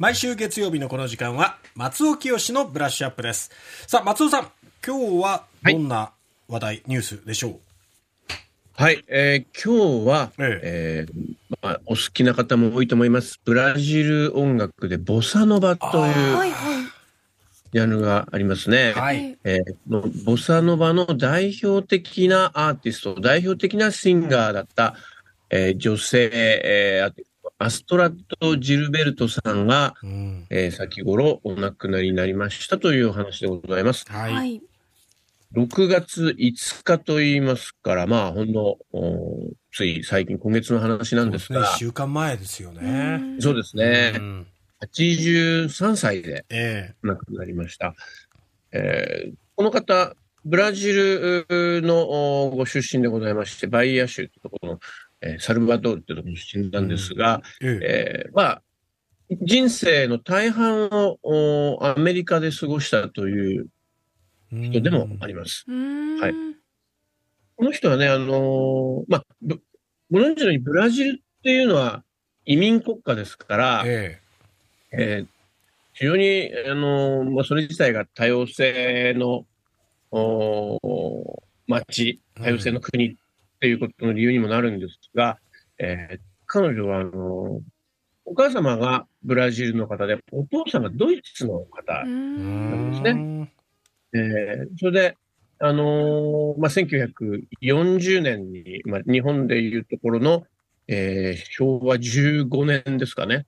毎週月曜日のこの時間は松尾清のブラッシュアップですさあ松尾さん今日はどんな話題、ニュースでしょう？はい、えー今日は、ええーまあ、お好きな方も多いと思います。ブラジル音楽でボサノバというはいはい。ジャンルがありますね。はいえーのボサノバの代表的なアーティスト、代表的なシンガーだった、えー女性、えーアストラット・ジルベルトさんが、うん。えー先頃お亡くなりになりましたというお話でございます。はい、はい。6月5日と言いますから、まあ、ほんの、おつい最近、今月の話なんですね。が、1週間前ですよね。そうですね。う、ん。83歳でえ亡くなりました。えーこの方、ブラジルのおご出身でございまして、バイア州というところの、えーサルバドールというところの出身なんですが、ええ。えーまあ、人生の大半をおアメリカで過ごしたというえ人でもあります。うーん。はい。この人はね、あのーまあ、ぶご存知のようにブラジルっていうのは移民国家ですから、ええ。ー非常に、あのーまあ、それ自体が多様性のおー町、多様性の国っていうことの理由にもなるんですが、えー彼女は、あのーお母様がブラジルの方で、お父さんがドイツの方うーえん。ですねえーそれで、あのーまあ、1940年に、まあ、日本でいうところの、えー昭和15年ですかね。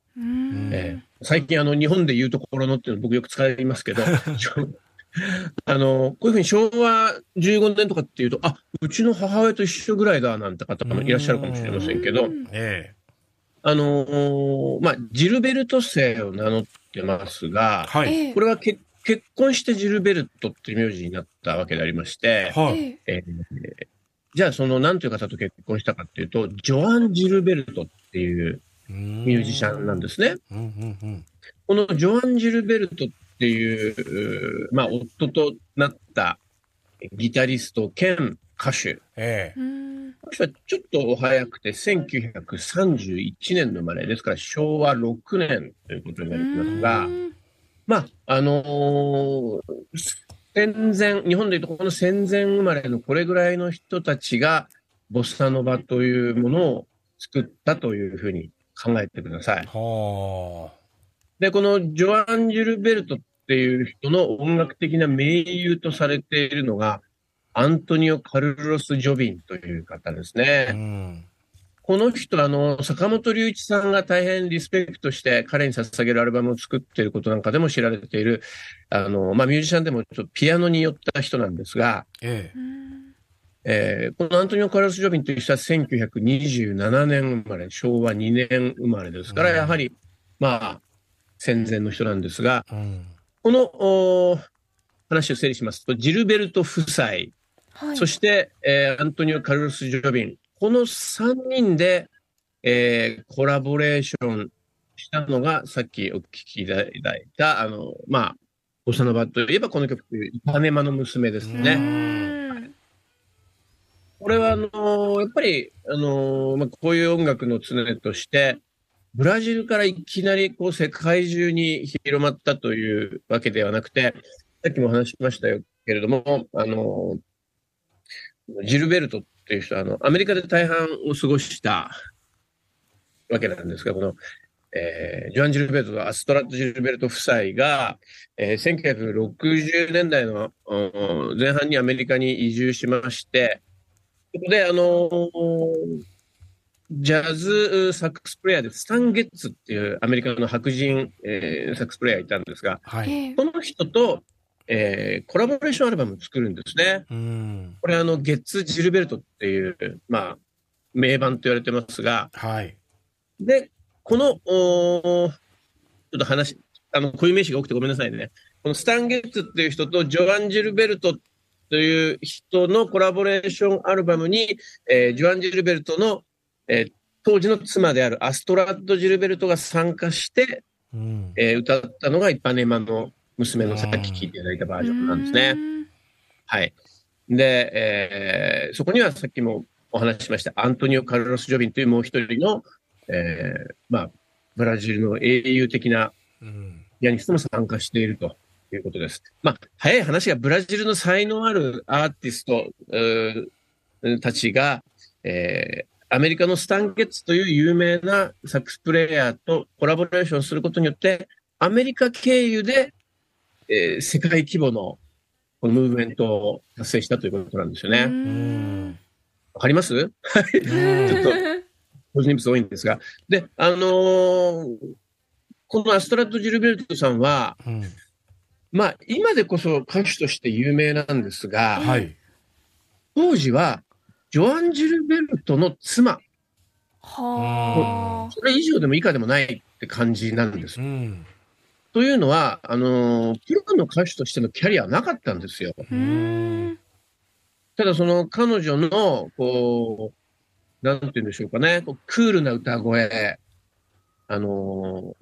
えー最近、あの、日本でいうところのっていうの僕よく使いますけど、あのーこういうふうに昭和15年とかっていうと、あ、うちの母親と一緒ぐらいだなんて方もいらっしゃるかもしれませんけどう、んえ。あのーまあ、ジルベルト姓を名乗ってますが、はい、ええ。これはけ結婚してジルベルトっていう名字になったわけでありまして、はい、ええ。えーじゃあその何という方と結婚したかっていうと、ジョアン・ジルベルトっていうミミュージシャンなんですね。うん。うん。うん。このジョアン・ジルベルトっていう、まあ、夫となったギタリスト兼歌手。えうーん。この人はちょっとお早くて1931年の生まれですから昭和6年ということになりますが、まあ、あのー戦前、日本でいうとこの戦前生まれのこれぐらいの人たちが、ボスタノバというものを作ったというふうに考えてください。はで、このジョアン・ジュルベルトっていう人の音楽的な盟友とされているのが、アントニオ・カルロス・ジョビンという方ですあ、うね。ん、この人、あの、坂本龍一さんが大変リスペクトして彼に捧げるアルバムを作っていることなんかでも知られている、あの、まあ、ミュージシャンでもちょっとピアノに寄った人なんですが、えうーん。えーこのアントニオ・カルロス・ジョビンという人は1927年生まれ、昭和2年生まれですから、うん。やはり、まあ、戦前の人なんですが、えうん、このお話を整理しますと、ジルベルト夫妻、はい。そして、えーアントニオ・カルロス・ジョビン、この3人で、えーコラボレーションしたのが、さっきお聞きいただいた、あの、まあ、ボサノバといえばこの曲という、イパネマの娘ですうね。これは、あのーやっぱり、あのーまあ、こういう音楽の常として、ブラジルからいきなりこう世界中に広まったというわけではなくて、さっきも話しましたよけれども、あのジルベルトっていう人、あの、アメリカで大半を過ごしたわけなんですが、この、えージョアン・ジルベルトとアストラット・ジルベルト夫妻が、えー1960年代の前半にアメリカに移住しまして、そこで、あのージャズサックスプレイヤーでスタン・ゲッツっていうアメリカの白人、えーサックスプレイヤーいたんですが、はい、ええ。この人と、えーコラボレーションアルバムを作るんですね。うん、これ、あの、ゲッツ・ジルベルトっていう、まあ、名盤と言われてますが、はい、で、この、おーちょっと話、あの、固有名詞が多くてごめんなさいね。このスタン・ゲッツっていう人とジョアン・ジルベルトという人のコラボレーションアルバムに、えージョアン・ジルベルトの、えー当時の妻であるアストラッド・ジルベルトが参加して、うん、えー歌ったのがイパネマの娘のさっき聴いていただいたバージョンなんですね。はい。で、えーそこにはさっきもお話ししました、アントニオ・カルロス・ジョビンというもう一人の、えーまあ、ブラジルの英雄的なうんピアニストも参加しているということです。まあ、早い話がブラジルの才能あるアーティストたちが、えーアメリカのスタンゲッツという有名なサックスプレイヤーとコラボレーションすることによって、アメリカ経由で、えー世界規模のこのムーブメントを達成したということなんですよね。わかります？うんちょっと個人物多いんですが。で、あのーこのアストラッド・ジルベルトさんは、うんまあ、今でこそ歌手として有名なんですが、はい。当時は、ジョアン・ジルベルトの妻、はあ。それ以上でも以下でもないって感じなんですう。ん。というのは、あのープロの歌手としてのキャリアはなかったんですよ。うん。ただその彼女の、こう、なんて言うんでしょうかね、こうクールな歌声、あの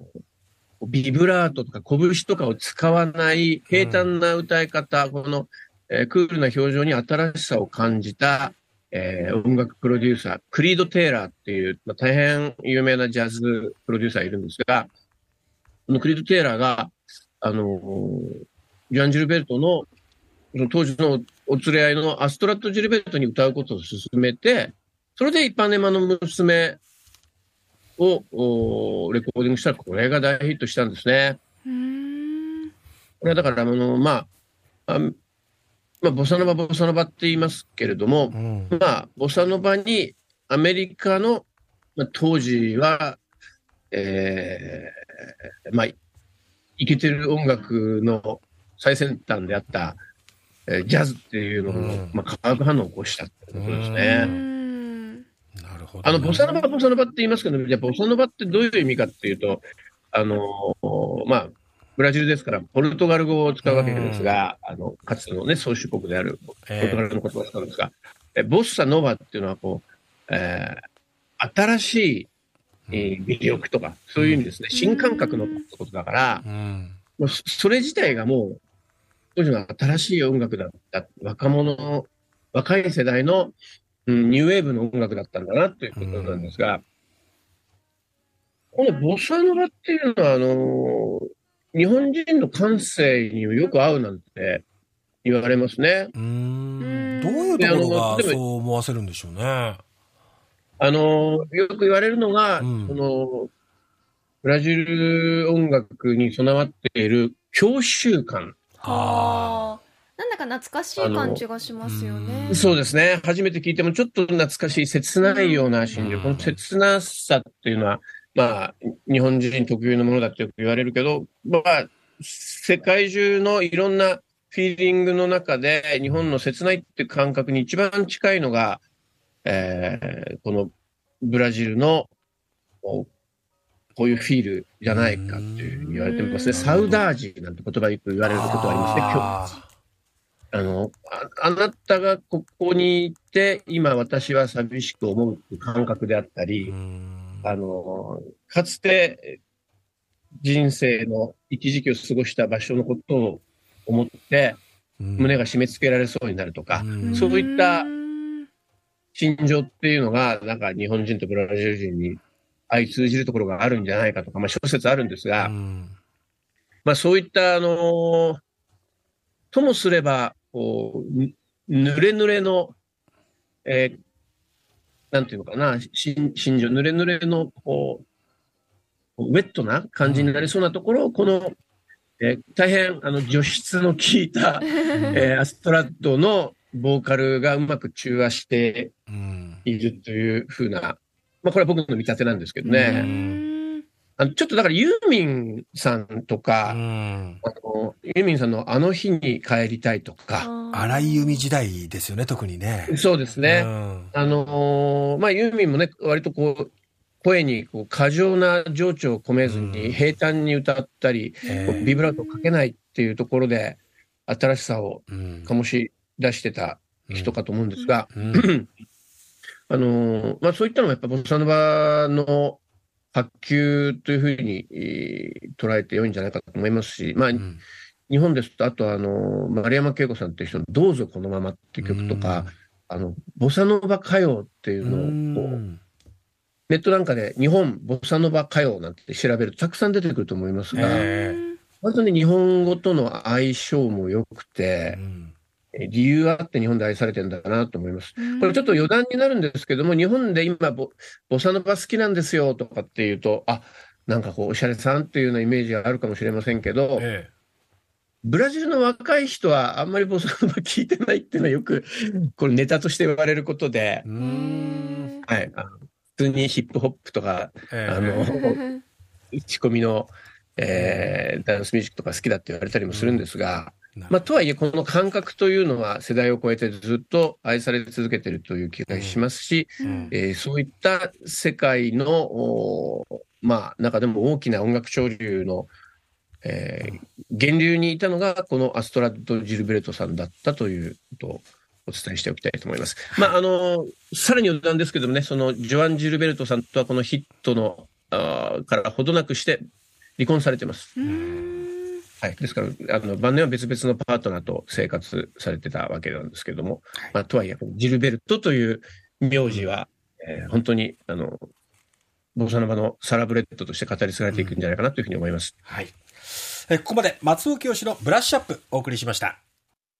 ービブラートとか拳とかを使わない平坦な歌い方、この、えークールな表情に新しさを感じた、えー音楽プロデューサー、クリード・テイラーっていう、まあ、大変有名なジャズプロデューサーいるんですが、このクリード・テイラーが、あのージョアン・ジルベルトのその当時のお連れ合いのアストラット・ジルベルトに歌うことを勧めて、それでイパネマの娘をおレコーディングしたら、これが大ヒットしたんですね。うん。これはだから、あの、まあ、あまあ、ボサノバ、ボサノバって言いますけれどもう、ん。まあ、ボサノバにアメリカの、まあ、当時は、えー、まあ、イケてる音楽の最先端であった、えージャズっていうのの、うんまあ、化学反応を起こしたってことですうね。ん。なるほどね。あの、ボサノバ、ボサノバって言いますけど、じゃあボサノバってどういう意味かっていうと、あの、まあ、ブラジルですから、ポルトガル語を使うわけですが、あの、かつてのね、宗主国であるポルトガえルの言葉を使うんですが、えボッサノバっていうのは、こう、えー新しい、えー魅力とか、そういう意味ですね。新感覚のことだからえ、うん。もうそそれ自体がもう、当時の新しい音楽だった、若者の、若い世代の、うん、ニューウェーブの音楽だったんだなということなんですが、このボサノバっていうのは、あの日本人の感性によく合うなんて言われますね。うーん。どういうところがそう思わせるんでしょうね。あのよく言われるのが、うんその、ブラジル音楽に備わっている郷愁感。はあ。なんだか懐かしい感じがしますよあねの。そうですね。初めて聞いてもちょっと懐かしい、切ないような心情。うんこの切なさっていうのは、まあ、日本人特有のものだってよく言われるけど、まあ、世界中のいろんなフィーリングの中で、日本の切ないっていう感覚に一番近いのが、えーこのブラジルの、こういうフィールじゃないかっていうふうに言われてますね。うんサウダージなんて言葉よく言われることありますね。今日ああの、ああなたがここにいて、今私は寂しく思う感覚であったり、んあの、かつて人生の一時期を過ごした場所のことを思って、胸が締め付けられそうになるとか、うん。そういったうん。心情っていうのが、なんか日本人とブラジル人に相通じるところがあるんじゃないかとか、まあ諸説あるんですが、うん。まあそういった、あのともすれば、こう、ぬ濡れ濡れの、えーなんていうのかな、し心情、濡れ濡れの、こう、ウェットな感じになりそうなところを、この、えー大変、あの、除湿の効いた、えーアストラッドのボーカルがうまく中和してうん。いるというふうな、まあこれは僕の見立てなんですけどうね。んあのちょっとだからユーミンさんとか、うん。あの、ユーミンさんのあの日に帰りたいとか、荒井由実時代ですよね、特にね。そうですね。うん。あのーまあ、ユーミンもね、割とこう、声にこう過剰な情緒を込めずうん。に平坦に歌ったり、うビブラートをかけないっていうところで、新しさをうん。醸し出してた人かと思うんですが、うん。あのーまあ、そういったのがやっぱボサノバの発球というふうにえー捉えて良いんじゃないかと思いますし、まあ、うん。日本ですと、あとあの、丸山恵子さんっていう人のどうぞこのままって曲とか、あの、ボサノバ歌謡っていううん。のをこう、ネットなんかで日本ボサノバ歌謡なんて調べるとたくさん出てくると思いますが、え本当に日本語との相性も良くて、うん理由あって日本で愛されてるんだなと思います。これちょっと余談になるんですけども、日本で今ボ、ボサノバ好きなんですよとかっていうと、あ、なんかこう、おしゃれさんっていうようなイメージがあるかもしれませんけど、えブラジルの若い人はあんまりボサノバ聞いてないっていうのはよく、これネタとして言われることではい。あの普通にヒップホップとか、ええ。あの、打ち込みの、えーダンスミュージックとか好きだって言われたりもするんですが、まあ、とはいえ、この感覚というのは世代を超えてずっと愛され続けているという気がしますし、うんえーそういった世界の、まあ、中でも大きな音楽潮流の、えー源流にいたのが、このアストラッド・ジルベルトさんだったということをお伝えしておきたいと思います。まあ、あの、さらに余談ですけどもね、そのジョアン・ジルベルトさんとはこのヒットの、あーからほどなくして離婚されてます。うんはい。ですから、あの、晩年は別々のパートナーと生活されてたわけなんですけども、まあ、とはいえ、ジルベルトという名字は、えー本当に、あの、ボサノバのサラブレッドとして語り継がれていくんじゃないかなというふうに思います。はい。えここまで松尾清のブラッシュアップお送りしました。